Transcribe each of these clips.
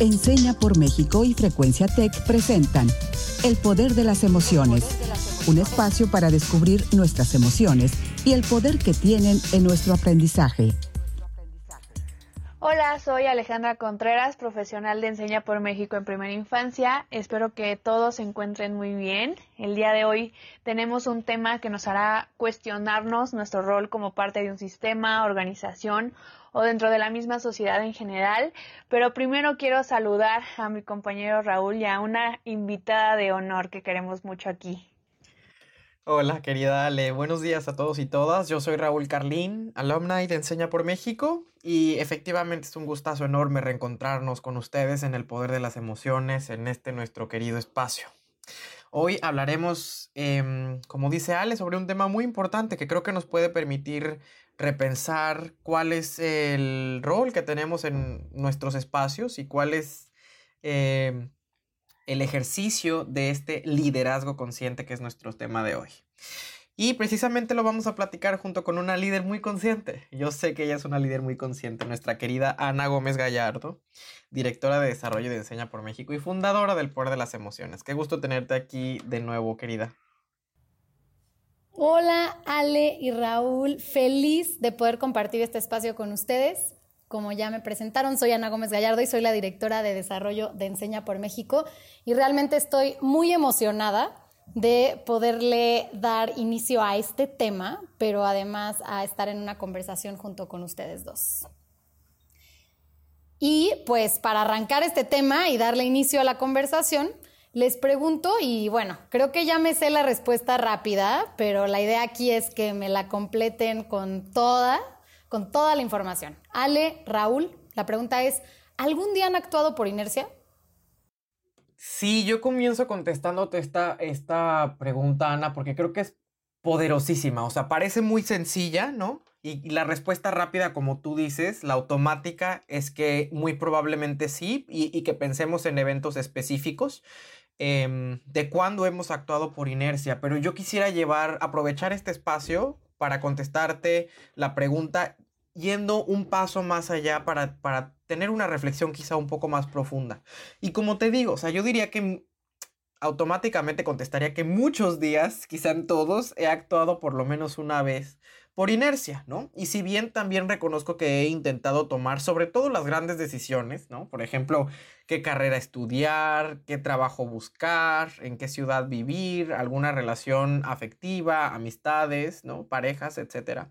Enseña por México y Frecuencia Tech presentan El Poder de las Emociones, un espacio para descubrir nuestras emociones y el poder que tienen en nuestro aprendizaje. Hola, soy Alejandra Contreras, profesional de Enseña por México en Primera Infancia. Espero que todos se encuentren muy bien. El día de hoy tenemos un tema que nos hará cuestionarnos nuestro rol como parte de un sistema, organización o dentro de la misma sociedad en general. Pero primero quiero saludar a mi compañero Raúl y a una invitada de honor que queremos mucho aquí. Hola, querida Ale. Buenos días a todos y todas. Yo soy Raúl Carlín, alumni de Enseña por México, y efectivamente es un gustazo enorme reencontrarnos con ustedes en el poder de las emociones en este nuestro querido espacio. Hoy hablaremos, em, como dice Ale, sobre un tema muy importante que creo que nos puede permitir repensar cuál es el rol que tenemos en nuestros espacios y cuál es em, el ejercicio de este liderazgo consciente que es nuestro tema de hoy. Y precisamente lo vamos a platicar junto con una líder muy consciente. Yo sé que ella es una líder muy consciente, nuestra querida Ana Gómez Gallardo, directora de Desarrollo de Enseña por México y fundadora del Poder de las Emociones. Qué gusto tenerte aquí de nuevo, querida. Hola Ale y Raúl, feliz de poder compartir este espacio con ustedes. Como ya me presentaron, soy Ana Gómez Gallardo y soy la directora de desarrollo de Enseña por México y realmente estoy muy emocionada de poderle dar inicio a este tema, pero además a estar en una conversación junto con ustedes dos. Y pues para arrancar este tema y darle inicio a la conversación, les pregunto y bueno, creo que ya me sé la respuesta rápida, pero la idea aquí es que me la completen con toda con toda la información. Ale, Raúl, la pregunta es, ¿algún día han actuado por inercia? Sí, yo comienzo contestándote esta, esta pregunta, Ana, porque creo que es poderosísima. O sea, parece muy sencilla, ¿no? Y, la respuesta rápida, como tú dices, la automática, es que muy probablemente sí, y, que pensemos en eventos específicos em, de cuándo hemos actuado por inercia. Pero yo quisiera llevar, aprovechar este espacio para contestarte la pregunta yendo un paso más allá para, para tener una reflexión quizá un poco más profunda. Y como te digo, o sea, yo diría que automáticamente contestaría que muchos días, quizá en todos, he actuado por lo menos una vez por inercia, ¿no? Y si bien también reconozco que he intentado tomar sobre todo las grandes decisiones, ¿no? Por ejemplo, qué carrera estudiar, qué trabajo buscar, en qué ciudad vivir, alguna relación afectiva, amistades, ¿no? Parejas, etcétera.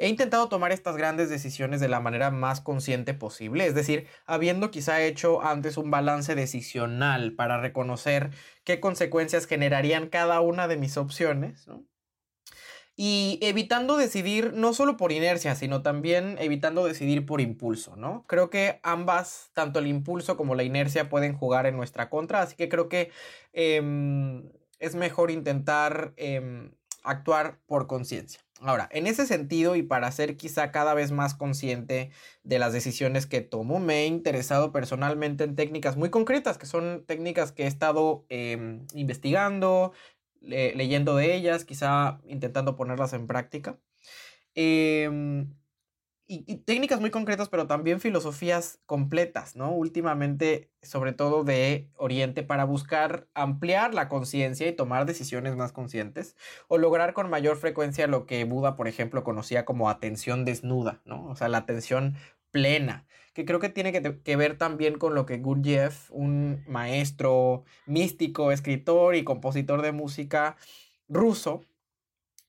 He intentado tomar estas grandes decisiones de la manera más consciente posible, es decir, habiendo quizá hecho antes un balance decisional para reconocer qué consecuencias generarían cada una de mis opciones, y evitando decidir no solo por inercia, sino también evitando decidir por impulso, ¿no? Creo que ambas, tanto el impulso como la inercia, pueden jugar en nuestra contra, así que creo que em, es mejor intentar em, actuar por conciencia. Ahora, en ese sentido y para ser quizá cada vez más consciente de las decisiones que tomo, me he interesado personalmente en técnicas muy concretas, que son técnicas que he estado em, investigando, leyendo de ellas, quizá intentando ponerlas en práctica. Em, y, técnicas muy concretas, pero también filosofías completas, ¿no? Últimamente, sobre todo de Oriente, para buscar ampliar la conciencia y tomar decisiones más conscientes, o lograr con mayor frecuencia lo que Buda, por ejemplo, conocía como atención desnuda, ¿no? O sea, la atención plena, que creo que tiene que, ver también con lo que Gurdjieff, un maestro místico, escritor y compositor de música ruso,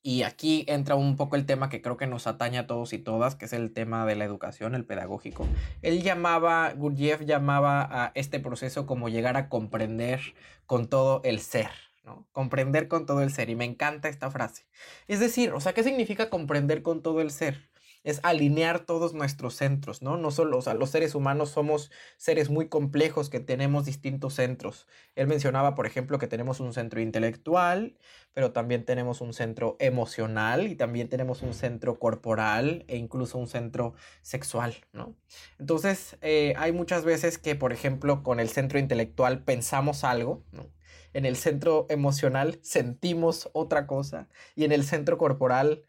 y aquí entra un poco el tema que creo que nos atañe a todos y todas, que es el tema de la educación, el pedagógico. Él llamaba, Gurdjieff llamaba a este proceso como llegar a comprender con todo el ser, ¿no? Comprender con todo el ser. Y me encanta esta frase. Es decir, o sea, ¿qué significa comprender con todo el ser? Es alinear todos nuestros centros, ¿no? No solo, o sea, los seres humanos somos seres muy complejos que tenemos distintos centros. Él mencionaba, por ejemplo, que tenemos un centro intelectual, pero también tenemos un centro emocional y también tenemos un centro corporal e incluso un centro sexual, ¿no? Entonces, eh, hay muchas veces que, por ejemplo, con el centro intelectual pensamos algo, ¿no? En el centro emocional sentimos otra cosa y en el centro corporal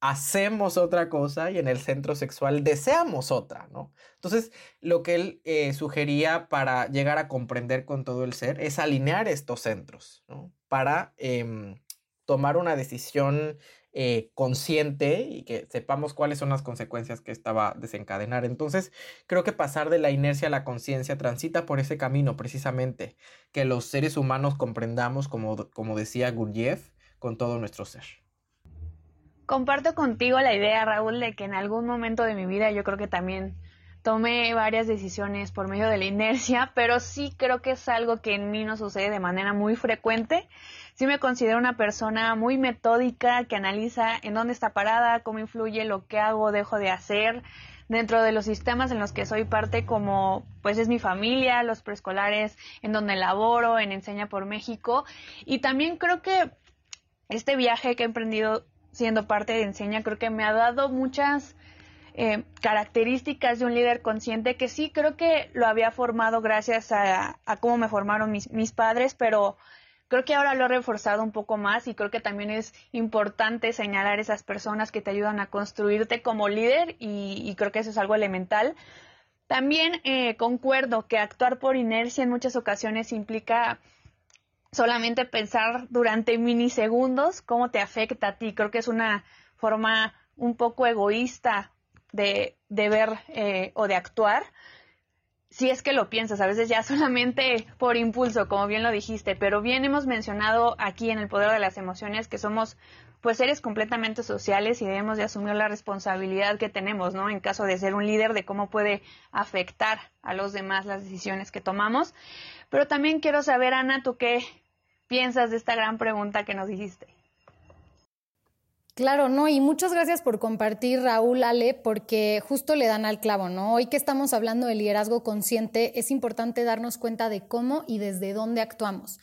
hacemos otra cosa y en el centro sexual deseamos otra, ¿no? Entonces, lo que él eh, sugería para llegar a comprender con todo el ser es alinear estos centros, ¿no? Para em, tomar una decisión eh, consciente y que sepamos cuáles son las consecuencias que esta va a desencadenar. Entonces, creo que pasar de la inercia a la conciencia transita por ese camino precisamente, que los seres humanos comprendamos, como, como decía Gurdjieff, con todo nuestro ser. Comparto contigo la idea, Raúl, de que en algún momento de mi vida yo creo que también tomé varias decisiones por medio de la inercia, pero sí creo que es algo que en mí no sucede de manera muy frecuente. Sí me considero una persona muy metódica que analiza en dónde está parada, cómo influye lo que hago, dejo de hacer. Dentro de los sistemas en los que soy parte como pues es mi familia, los preescolares en donde laboro, en Enseña por México. Y también creo que este viaje que he emprendido siendo parte de Enseña creo que me ha dado muchas eh, características de un líder consciente que sí creo que lo había formado gracias a, cómo me formaron mis, mis padres, pero Creo que ahora lo he reforzado un poco más y creo que también es importante señalar esas personas que te ayudan a construirte como líder y, creo que eso es algo elemental. También eh, concuerdo que actuar por inercia en muchas ocasiones implica solamente pensar durante minisegundos cómo te afecta a ti. Creo que es una forma un poco egoísta de, ver eh, o de actuar si es que lo piensas, a veces ya solamente por impulso, como bien lo dijiste, pero bien hemos mencionado aquí en el poder de las emociones que somos pues seres completamente sociales y debemos de asumir la responsabilidad que tenemos, ¿no? En caso de ser un líder, de cómo puede afectar a los demás las decisiones que tomamos. Pero también quiero saber, Ana, ¿tú qué piensas de esta gran pregunta que nos dijiste? Claro, no, y muchas gracias por compartir, Raúl, Ale, porque justo le dan al clavo, ¿no? Hoy que estamos hablando de liderazgo consciente, es importante darnos cuenta de cómo y desde dónde actuamos.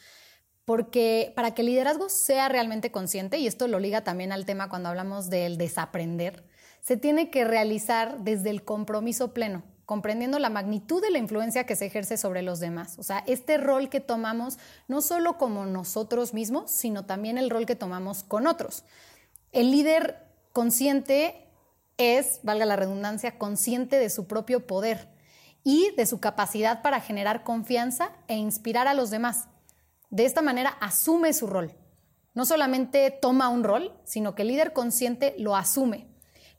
Porque para que el liderazgo sea realmente consciente, y esto lo liga también al tema cuando hablamos del desaprender, se tiene que realizar desde el compromiso pleno, comprendiendo la magnitud de la influencia que se ejerce sobre los demás. O sea, este rol que tomamos no solo como nosotros mismos, sino también el rol que tomamos con otros. El líder consciente es, valga la redundancia, consciente de su propio poder y de su capacidad para generar confianza e inspirar a los demás. De esta manera asume su rol. No solamente toma un rol, sino que el líder consciente lo asume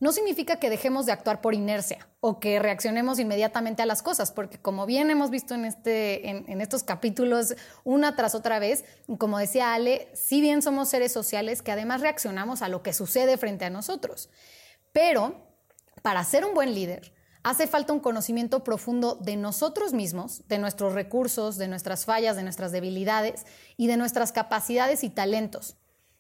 no significa que dejemos de actuar por inercia o que reaccionemos inmediatamente a las cosas, porque como bien hemos visto en, este, en, estos capítulos una tras otra vez, como decía Ale, si bien somos seres sociales que además reaccionamos a lo que sucede frente a nosotros. Pero para ser un buen líder, hace falta un conocimiento profundo de nosotros mismos, de nuestros recursos, de nuestras fallas, de nuestras debilidades y de nuestras capacidades y talentos.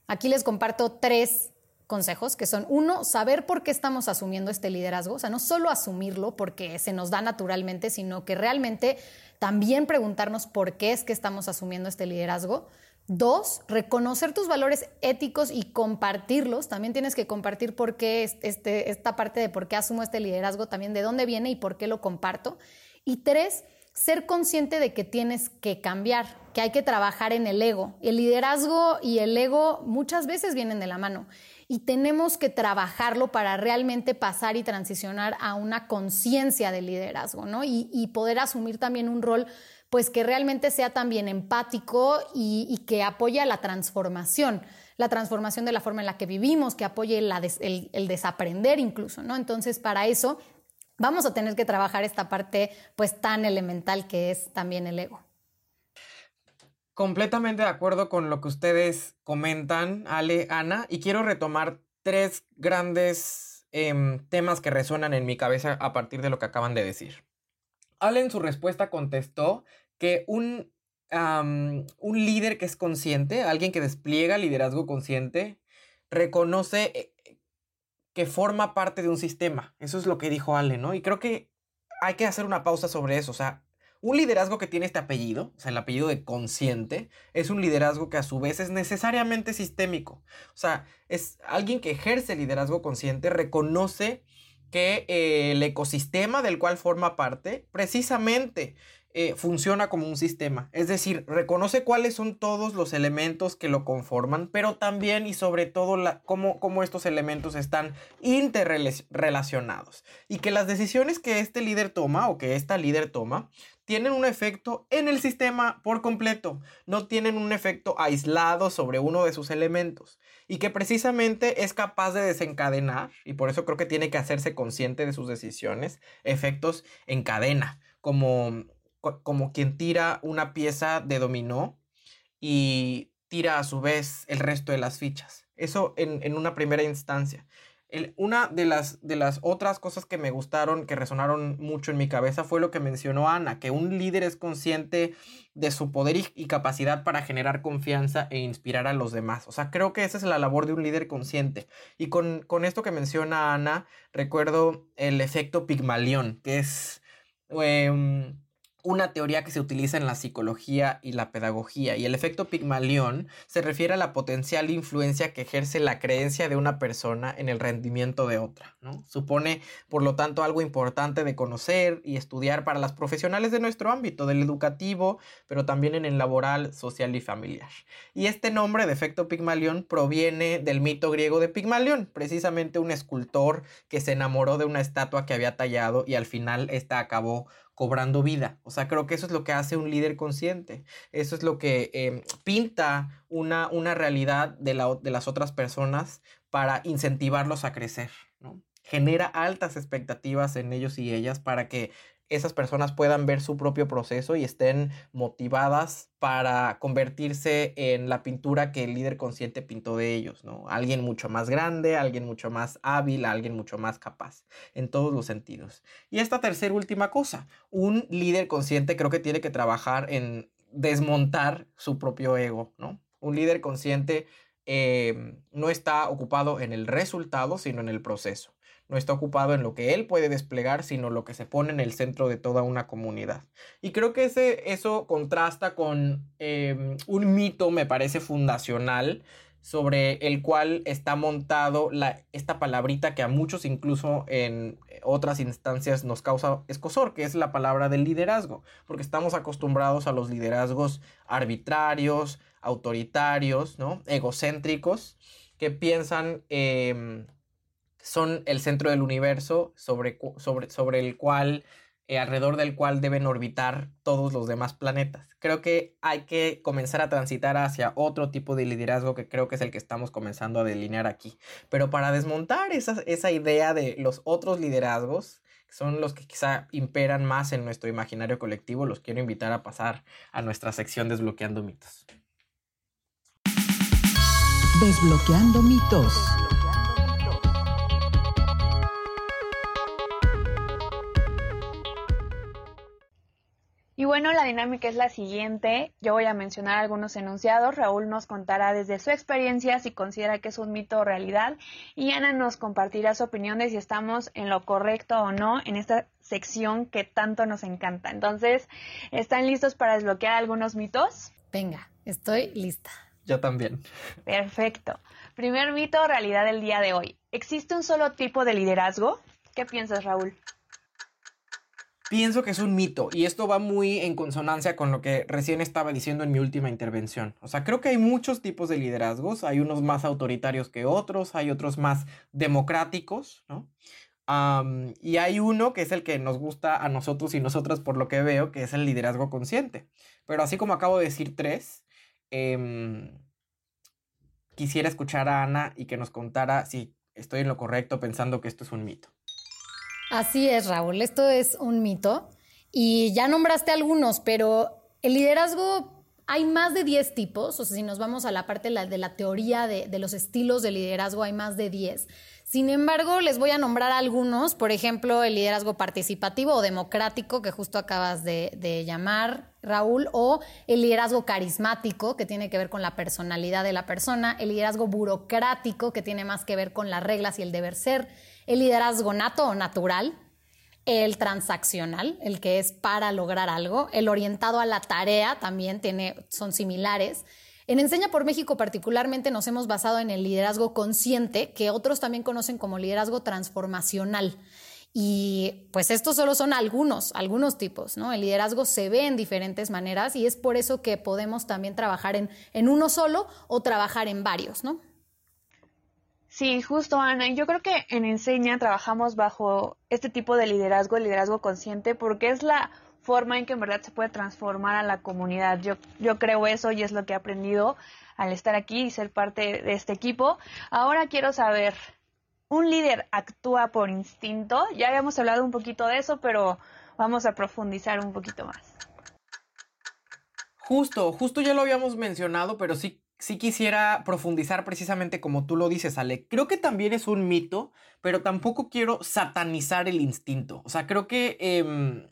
Aquí les comparto tres consejos, que son uno, saber por qué estamos asumiendo este liderazgo, o sea, no solo asumirlo porque se nos da naturalmente, sino que realmente también preguntarnos por qué es que estamos asumiendo este liderazgo. Dos, reconocer tus valores éticos y compartirlos. También tienes que compartir por qué este, esta parte de por qué asumo este liderazgo, también de dónde viene y por qué lo comparto. Y tres, ser consciente de que tienes que cambiar, que hay que trabajar en el ego. El liderazgo y el ego muchas veces vienen de la mano y tenemos que trabajarlo para realmente pasar y transicionar a una conciencia de liderazgo, ¿no? Y, poder asumir también un rol pues que realmente sea también empático y, que apoye a la transformación, la transformación de la forma en la que vivimos, que apoye el, el, desaprender incluso, ¿no? Entonces, para eso vamos a tener que trabajar esta parte pues tan elemental que es también el ego. Completamente de acuerdo con lo que ustedes comentan, Ale, Ana, y quiero retomar tres grandes em, temas que resuenan en mi cabeza a partir de lo que acaban de decir. Ale en su respuesta contestó que un, un líder que es consciente, alguien que despliega liderazgo consciente, reconoce eh, que forma parte de un sistema. Eso es lo que dijo Ale, ¿no? Y creo que hay que hacer una pausa sobre eso. O sea, un liderazgo que tiene este apellido, o sea, el apellido de consciente, es un liderazgo que a su vez es necesariamente sistémico. O sea, es alguien que ejerce liderazgo consciente, reconoce que eh, el ecosistema del cual forma parte precisamente eh, funciona como un sistema, es decir, reconoce cuáles son todos los elementos que lo conforman, pero también y sobre todo la, cómo, cómo estos elementos están interrelacionados y que las decisiones que este líder toma o que esta líder toma tienen un efecto en el sistema por completo, no tienen un efecto aislado sobre uno de sus elementos. Y que precisamente es capaz de desencadenar, y por eso creo que tiene que hacerse consciente de sus decisiones, efectos en cadena, como, como quien tira una pieza de dominó y tira a su vez el resto de las fichas. Eso en, en una primera instancia una de las, de las otras cosas que me gustaron, que resonaron mucho en mi cabeza, fue lo que mencionó Ana, que un líder es consciente de su poder y, capacidad para generar confianza e inspirar a los demás. O sea, creo que esa es la labor de un líder consciente. Y con, esto que menciona Ana, recuerdo el efecto Pigmalión, que es... Em, una teoría que se utiliza en la psicología y la pedagogía, y el efecto Pigmalión se refiere a la potencial influencia que ejerce la creencia de una persona en el rendimiento de otra. ¿no? Supone, por lo tanto, algo importante de conocer y estudiar para las profesionales de nuestro ámbito, del educativo, pero también en el laboral, social y familiar. Y este nombre de efecto Pigmalión proviene del mito griego de Pigmalión, precisamente un escultor que se enamoró de una estatua que había tallado y al final esta acabó cobrando vida. O sea, creo que eso es lo que hace un líder consciente. Eso es lo que em, pinta una, una realidad de, la, de, las otras personas para incentivarlos a crecer. ¿no? Genera altas expectativas en ellos y ellas para que esas personas puedan ver su propio proceso y estén motivadas para convertirse en la pintura que el líder consciente pintó de ellos, ¿no? Alguien mucho más grande, alguien mucho más hábil, alguien mucho más capaz, en todos los sentidos. Y esta tercera última cosa, un líder consciente creo que tiene que trabajar en desmontar su propio ego, ¿no? Un líder consciente eh, no está ocupado en el resultado, sino en el proceso no está ocupado en lo que él puede desplegar, sino lo que se pone en el centro de toda una comunidad. Y creo que ese, eso contrasta con em, un mito, me parece fundacional, sobre el cual está montado la, esta palabrita que a muchos incluso en otras instancias nos causa escosor, que es la palabra del liderazgo, porque estamos acostumbrados a los liderazgos arbitrarios, autoritarios, ¿no? egocéntricos, que piensan... Em, son el centro del universo sobre, sobre, sobre el cual, eh, alrededor del cual deben orbitar todos los demás planetas. Creo que hay que comenzar a transitar hacia otro tipo de liderazgo que creo que es el que estamos comenzando a delinear aquí. Pero para desmontar esa, esa idea de los otros liderazgos, que son los que quizá imperan más en nuestro imaginario colectivo, los quiero invitar a pasar a nuestra sección Desbloqueando mitos. Desbloqueando mitos. Y bueno, la dinámica es la siguiente. Yo voy a mencionar algunos enunciados. Raúl nos contará desde su experiencia si considera que es un mito o realidad. Y Ana nos compartirá su opinión de si estamos en lo correcto o no en esta sección que tanto nos encanta. Entonces, ¿están listos para desbloquear algunos mitos? Venga, estoy lista. Yo también. Perfecto. Primer mito o realidad del día de hoy. ¿Existe un solo tipo de liderazgo? ¿Qué piensas, Raúl? Pienso que es un mito y esto va muy en consonancia con lo que recién estaba diciendo en mi última intervención. O sea, creo que hay muchos tipos de liderazgos, hay unos más autoritarios que otros, hay otros más democráticos, ¿no? y hay uno que es el que nos gusta a nosotros y nosotras por lo que veo, que es el liderazgo consciente. Pero así como acabo de decir tres, em, quisiera escuchar a Ana y que nos contara si estoy en lo correcto pensando que esto es un mito. Así es, Raúl, esto es un mito. Y ya nombraste algunos, pero el liderazgo hay más de 10 tipos, o sea, si nos vamos a la parte de la, teoría de, los estilos de liderazgo, hay más de 10. Sin embargo, les voy a nombrar algunos, por ejemplo, el liderazgo participativo o democrático, que justo acabas de, llamar, Raúl, o el liderazgo carismático, que tiene que ver con la personalidad de la persona, el liderazgo burocrático, que tiene más que ver con las reglas y el deber ser, el liderazgo nato o natural, el transaccional, el que es para lograr algo, el orientado a la tarea también tiene, son similares. En Enseña por México particularmente nos hemos basado en el liderazgo consciente, que otros también conocen como liderazgo transformacional. Y pues estos solo son algunos, algunos tipos, ¿no? El liderazgo se ve en diferentes maneras y es por eso que podemos también trabajar en, en uno solo o trabajar en varios, ¿no? Sí, justo Ana. Yo creo que en Enseña trabajamos bajo este tipo de liderazgo, el liderazgo consciente, porque es la forma en que en verdad se puede transformar a la comunidad. Yo, yo creo eso y es lo que he aprendido al estar aquí y ser parte de este equipo. Ahora quiero saber, un líder actúa por instinto. Ya habíamos hablado un poquito de eso, pero vamos a profundizar un poquito más. Justo, justo ya lo habíamos mencionado, pero sí, sí quisiera profundizar precisamente como tú lo dices, Ale. Creo que también es un mito, pero tampoco quiero satanizar el instinto. O sea, creo que em,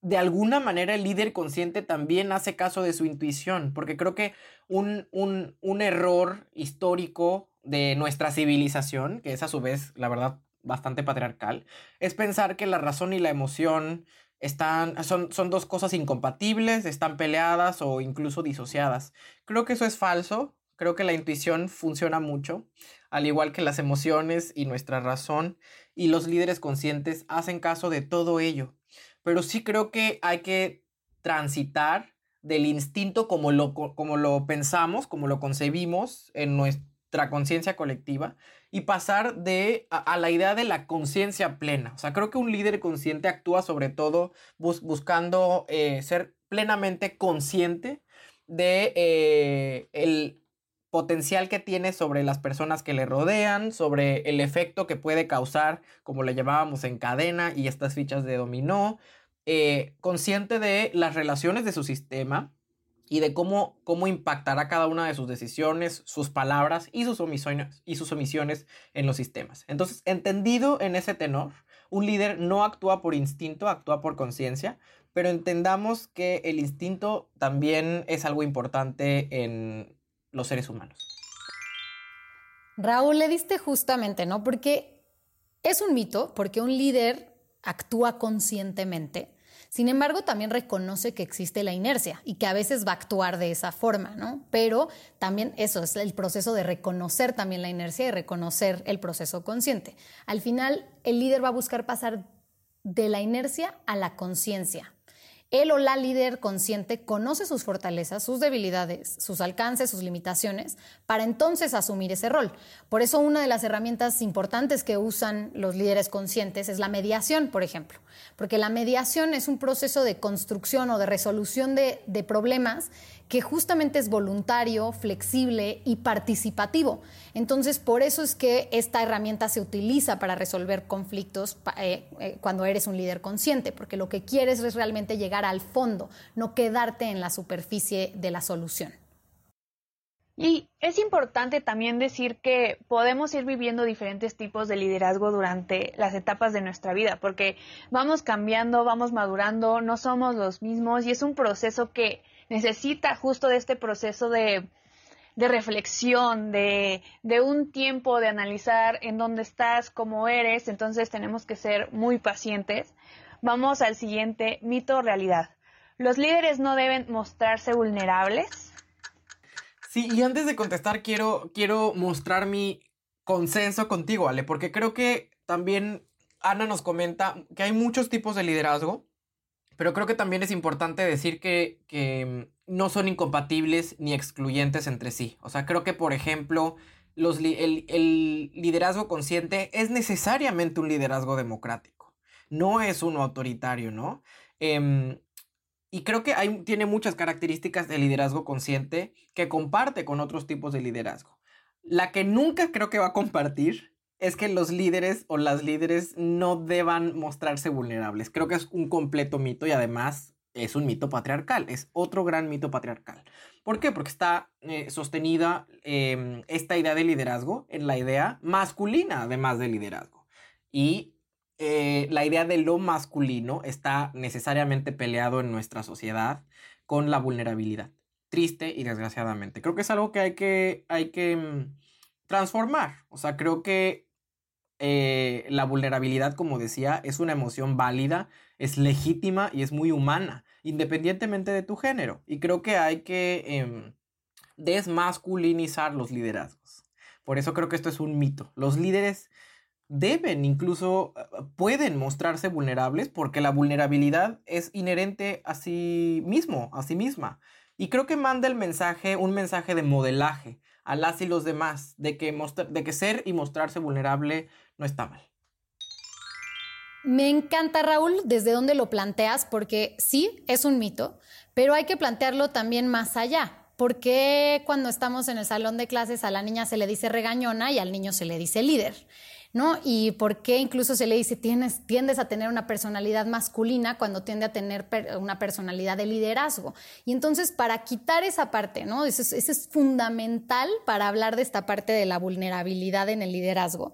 de alguna manera el líder consciente también hace caso de su intuición, porque creo que un, un, un error histórico de nuestra civilización, que es a su vez, la verdad, bastante patriarcal, es pensar que la razón y la emoción están, son, son dos cosas incompatibles, están peleadas o incluso disociadas. Creo que eso es falso, creo que la intuición funciona mucho, al igual que las emociones y nuestra razón, y los líderes conscientes hacen caso de todo ello. Pero sí creo que hay que transitar del instinto como lo, como lo pensamos, como lo concebimos en nuestro conciencia colectiva y pasar de a, la idea de la conciencia plena. O sea, creo que un líder consciente actúa sobre todo buscando eh, ser plenamente consciente de eh, el potencial que tiene sobre las personas que le rodean, sobre el efecto que puede causar, como le llamábamos en cadena y estas fichas de dominó, eh, consciente de las relaciones de su sistema, y de cómo, cómo impactará cada una de sus decisiones, sus palabras y sus, omisiones, y sus omisiones en los sistemas. Entonces, entendido en ese tenor, un líder no actúa por instinto, actúa por conciencia, pero entendamos que el instinto también es algo importante en los seres humanos. Raúl, le diste justamente, ¿no? Porque es un mito, porque un líder actúa conscientemente, sin embargo, también reconoce que existe la inercia y que a veces va a actuar de esa forma, ¿no? Pero también eso es el proceso de reconocer también la inercia y reconocer el proceso consciente. Al final, el líder va a buscar pasar de la inercia a la conciencia, él o la líder consciente conoce sus fortalezas, sus debilidades, sus alcances, sus limitaciones, para entonces asumir ese rol. Por eso una de las herramientas importantes que usan los líderes conscientes es la mediación, por ejemplo, porque la mediación es un proceso de construcción o de resolución de, de problemas que justamente es voluntario, flexible y participativo. Entonces, por eso es que esta herramienta se utiliza para resolver conflictos eh, eh, cuando eres un líder consciente, porque lo que quieres es realmente llegar al fondo, no quedarte en la superficie de la solución. Y es importante también decir que podemos ir viviendo diferentes tipos de liderazgo durante las etapas de nuestra vida, porque vamos cambiando, vamos madurando, no somos los mismos y es un proceso que necesita justo de este proceso de, reflexión, de, de, un tiempo de analizar en dónde estás, cómo eres, entonces tenemos que ser muy pacientes. Vamos al siguiente mito realidad. ¿Los líderes no deben mostrarse vulnerables? Sí, y antes de contestar quiero, quiero mostrar mi consenso contigo, Ale, porque creo que también Ana nos comenta que hay muchos tipos de liderazgo pero creo que también es importante decir que, mm, no son incompatibles ni excluyentes entre sí. O sea, creo que, por ejemplo, el, liderazgo consciente es necesariamente un liderazgo democrático. No es uno autoritario, ¿no? Em, y creo que hay, tiene muchas características de liderazgo consciente que comparte con otros tipos de liderazgo. La que nunca creo que va a compartir es que los líderes o las líderes no deban mostrarse vulnerables. Creo que es un completo mito y además es un mito patriarcal, es otro gran mito patriarcal. ¿Por qué? Porque está eh, sostenida em, esta idea de liderazgo en la idea masculina, además de liderazgo. Y eh, la idea de lo masculino está necesariamente peleado en nuestra sociedad con la vulnerabilidad. Triste y desgraciadamente. Creo que es algo que hay que, hay que mm, transformar. O sea, creo que eh, la vulnerabilidad, como decía, es una emoción válida, es legítima y es muy humana, independientemente de tu género. Y creo que hay que em, desmasculinizar los liderazgos. Por eso creo que esto es un mito. Los líderes deben, incluso eh, pueden mostrarse vulnerables porque la vulnerabilidad es inherente a sí mismo, a sí misma. Y creo que manda el mensaje, un mensaje de modelaje a las y los demás, de que, de que ser y mostrarse vulnerable no está mal. Me encanta, Raúl, desde dónde lo planteas, porque sí, es un mito, pero hay que plantearlo también más allá. ¿Por qué cuando estamos en el salón de clases a la niña se le dice regañona y al niño se le dice líder? ¿No? Y por qué incluso se le dice tienes, tiendes a tener una personalidad masculina cuando tiende a tener una personalidad de liderazgo. Y entonces para quitar esa parte, ¿no? Eso es fundamental para hablar de esta parte de la vulnerabilidad en el liderazgo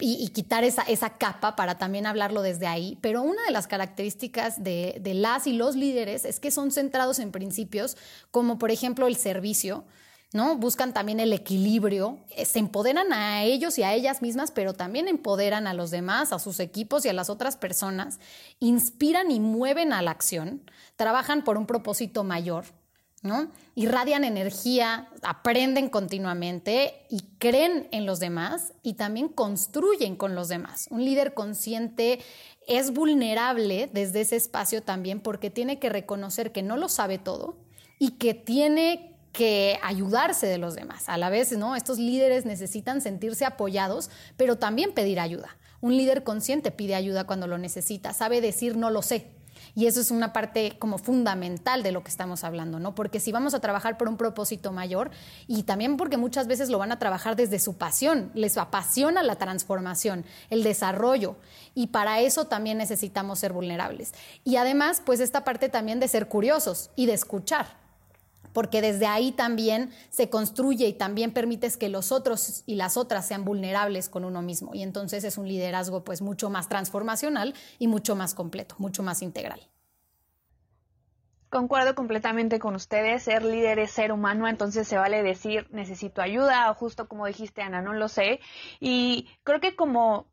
y, quitar esa, esa, capa para también hablarlo desde ahí. Pero una de las características de, de, las y los líderes es que son centrados en principios como por ejemplo el servicio, ¿no? Buscan también el equilibrio, eh, se empoderan a ellos y a ellas mismas, pero también empoderan a los demás, a sus equipos y a las otras personas, inspiran y mueven a la acción, trabajan por un propósito mayor ¿no? Irradian energía, aprenden continuamente y creen en los demás y también construyen con los demás. Un líder consciente es vulnerable desde ese espacio también porque tiene que reconocer que no lo sabe todo y que tiene que ayudarse de los demás. A la vez, ¿no? Estos líderes necesitan sentirse apoyados, pero también pedir ayuda. Un líder consciente pide ayuda cuando lo necesita, sabe decir no lo sé, y eso es una parte como fundamental de lo que estamos hablando, ¿no? Porque si vamos a trabajar por un propósito mayor y también porque muchas veces lo van a trabajar desde su pasión, les apasiona la transformación, el desarrollo y para eso también necesitamos ser vulnerables. Y además, pues esta parte también de ser curiosos y de escuchar porque desde ahí también se construye y también permites que los otros y las otras sean vulnerables con uno mismo. Y entonces es un liderazgo pues mucho más transformacional y mucho más completo, mucho más integral. Concuerdo completamente con ustedes, ser líder es ser humano, entonces se vale decir necesito ayuda o justo como dijiste Ana, no lo sé. Y creo que como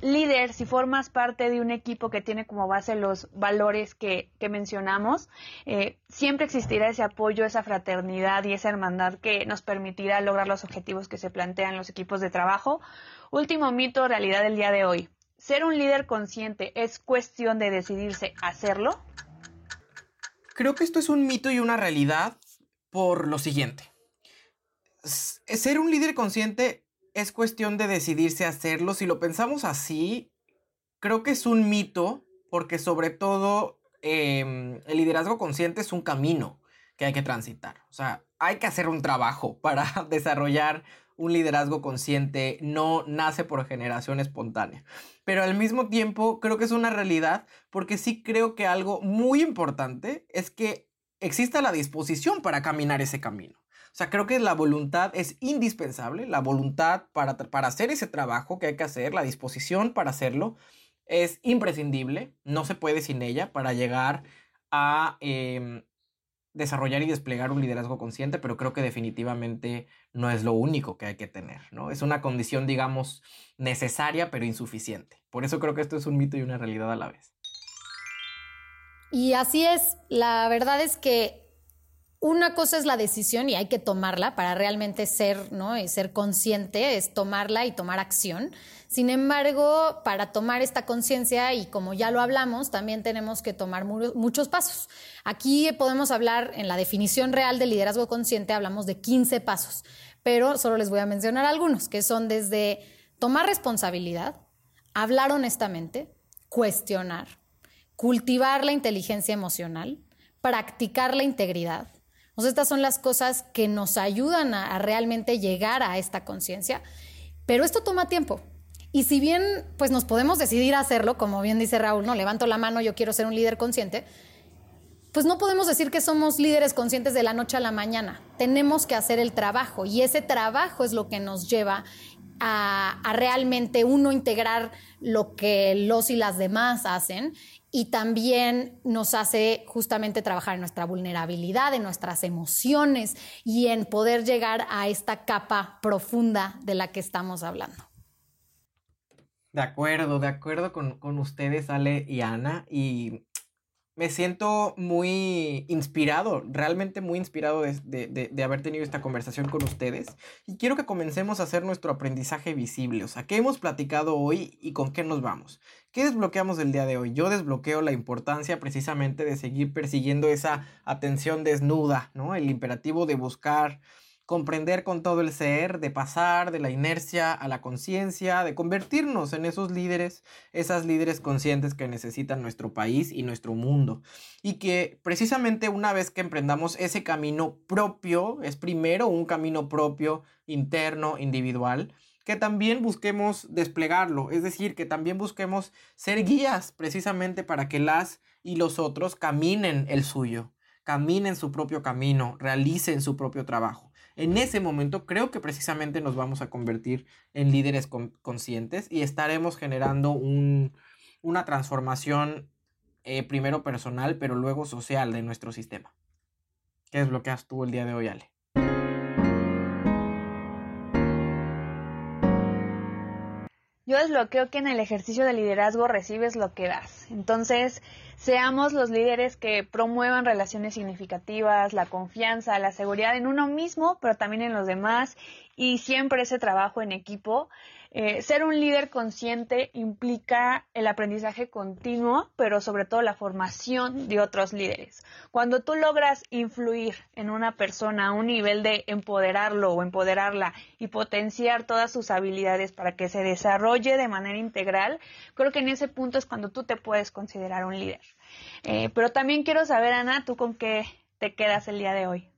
líder, si formas parte de un equipo que tiene como base los valores que, mencionamos, eh, siempre existirá ese apoyo, esa fraternidad y esa hermandad que nos permitirá lograr los objetivos que se plantean los equipos de trabajo. Último mito, realidad del día de hoy. ¿Ser un líder consciente es cuestión de decidirse hacerlo? Creo que esto es un mito y una realidad por lo siguiente. Ser un líder consciente es cuestión de decidirse a hacerlo. Si lo pensamos así, creo que es un mito, porque sobre todo em, el liderazgo consciente es un camino que hay que transitar. O sea, hay que hacer un trabajo para desarrollar un liderazgo consciente, no nace por generación espontánea. Pero al mismo tiempo creo que es una realidad porque sí creo que algo muy importante es que exista la disposición para caminar ese camino. O sea, creo que la voluntad es indispensable, la voluntad para, para hacer ese trabajo que hay que hacer, la disposición para hacerlo, es imprescindible, no se puede sin ella para llegar a em, desarrollar y desplegar un liderazgo consciente, pero creo que definitivamente no es lo único que hay que tener, ¿no? Es una condición, digamos, necesaria, pero insuficiente. Por eso creo que esto es un mito y una realidad a la vez. Y así es, la verdad es que una cosa es la decisión y hay que tomarla para realmente ser, ¿no? Y ser consciente, es tomarla y tomar acción. Sin embargo, para tomar esta conciencia, y como ya lo hablamos, también tenemos que tomar muchos pasos. Aquí podemos hablar en la definición real de liderazgo consciente, hablamos de 15 pasos, pero solo les voy a mencionar algunos, que son desde tomar responsabilidad, hablar honestamente, cuestionar, cultivar la inteligencia emocional, practicar la integridad, estas son las cosas que nos ayudan a, realmente llegar a esta conciencia, pero esto toma tiempo. Y si bien pues nos podemos decidir a hacerlo, como bien dice Raúl, no levanto la mano, yo quiero ser un líder consciente, pues no podemos decir que somos líderes conscientes de la noche a la mañana. Tenemos que hacer el trabajo y ese trabajo es lo que nos lleva a, a, realmente uno integrar lo que los y las demás hacen y también nos hace justamente trabajar en nuestra vulnerabilidad, en nuestras emociones y en poder llegar a esta capa profunda de la que estamos hablando. De acuerdo, de acuerdo con, ustedes, Ale y Ana. Y me siento muy inspirado, realmente muy inspirado de, haber tenido esta conversación con ustedes. Y quiero que comencemos a hacer nuestro aprendizaje visible. O sea, ¿qué hemos platicado hoy y con qué nos vamos? ¿Qué desbloqueamos el día de hoy? Yo desbloqueo la importancia precisamente de seguir persiguiendo esa atención desnuda, ¿no? El imperativo de buscar comprender con todo el ser, de pasar de la inercia a la conciencia, de convertirnos en esos líderes, esas líderes conscientes que necesitan nuestro país y nuestro mundo. Y que precisamente una vez que emprendamos ese camino propio, es primero un camino propio, interno, individual, que también busquemos desplegarlo, es decir, que también busquemos ser guías precisamente para que las y los otros caminen el suyo, caminen su propio camino, realicen su propio trabajo en ese momento creo que precisamente nos vamos a convertir en líderes conscientes y estaremos generando una transformación eh, primero personal, pero luego social de nuestro sistema. ¿Qué desbloqueas tú el día de hoy, Ale? Yo desbloqueo que en el ejercicio de liderazgo recibes lo que das. Entonces, seamos los líderes que promuevan relaciones significativas, la confianza, la seguridad en uno mismo, pero también en los demás y siempre ese trabajo en equipo eh, ser un líder consciente implica el aprendizaje continuo, pero sobre todo la formación de otros líderes. Cuando tú logras influir en una persona a un nivel de empoderarlo o empoderarla y potenciar todas sus habilidades para que se desarrolle de manera integral, creo que en ese punto es cuando tú te puedes considerar un líder. Eh, pero también quiero saber, Ana, tú con qué te quedas el día de hoy.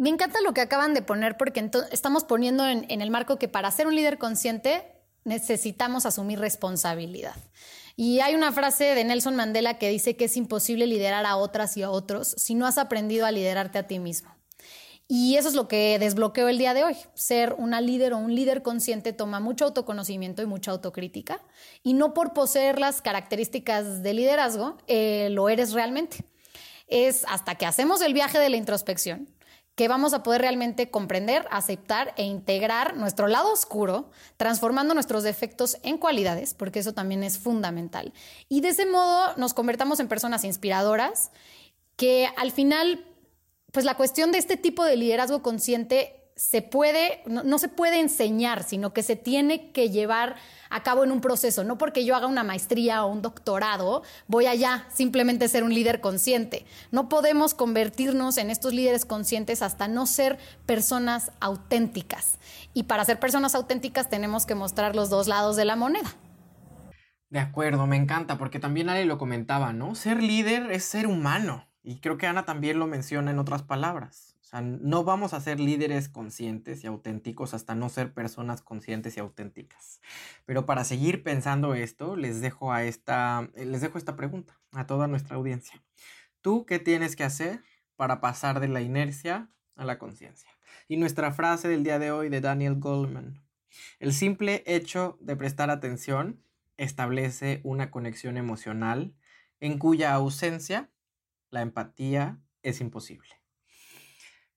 Me encanta lo que acaban de poner porque estamos poniendo en, el marco que para ser un líder consciente necesitamos asumir responsabilidad. Y hay una frase de Nelson Mandela que dice que es imposible liderar a otras y a otros si no has aprendido a liderarte a ti mismo. Y eso es lo que desbloqueo el día de hoy. Ser una líder o un líder consciente toma mucho autoconocimiento y mucha autocrítica. Y no por poseer las características de liderazgo eh, lo eres realmente. Es hasta que hacemos el viaje de la introspección, que vamos a poder realmente comprender, aceptar e integrar nuestro lado oscuro, transformando nuestros defectos en cualidades, porque eso también es fundamental. Y de ese modo nos convertamos en personas inspiradoras que al final, pues la cuestión de este tipo de liderazgo consciente se puede, no, se puede enseñar, sino que se tiene que llevar a cabo en un proceso. No porque yo haga una maestría o un doctorado, voy allá simplemente ser un líder consciente. No podemos convertirnos en estos líderes conscientes hasta no ser personas auténticas. Y para ser personas auténticas tenemos que mostrar los dos lados de la moneda. De acuerdo, me encanta, porque también Ale lo comentaba, ¿no? Ser líder es ser humano. Y creo que Ana también lo menciona en otras palabras. Sea, no vamos a ser líderes conscientes y auténticos hasta no ser personas conscientes y auténticas. Pero para seguir pensando esto, les dejo, a esta, eh, les dejo esta pregunta a toda nuestra audiencia. ¿Tú qué tienes que hacer para pasar de la inercia a la conciencia? Y nuestra frase del día de hoy de Daniel Goldman. El simple hecho de prestar atención establece una conexión emocional en cuya ausencia la empatía es imposible.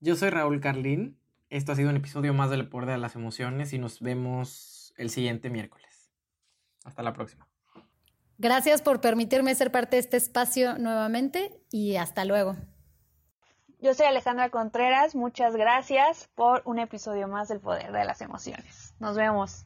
Yo soy Raúl Carlín. Esto ha sido un episodio más del Poder de las Emociones y nos vemos el siguiente miércoles. Hasta la próxima. Gracias por permitirme ser parte de este espacio nuevamente y hasta luego. Yo soy Alejandra Contreras. Muchas gracias por un episodio más del Poder de las Emociones. Nos vemos.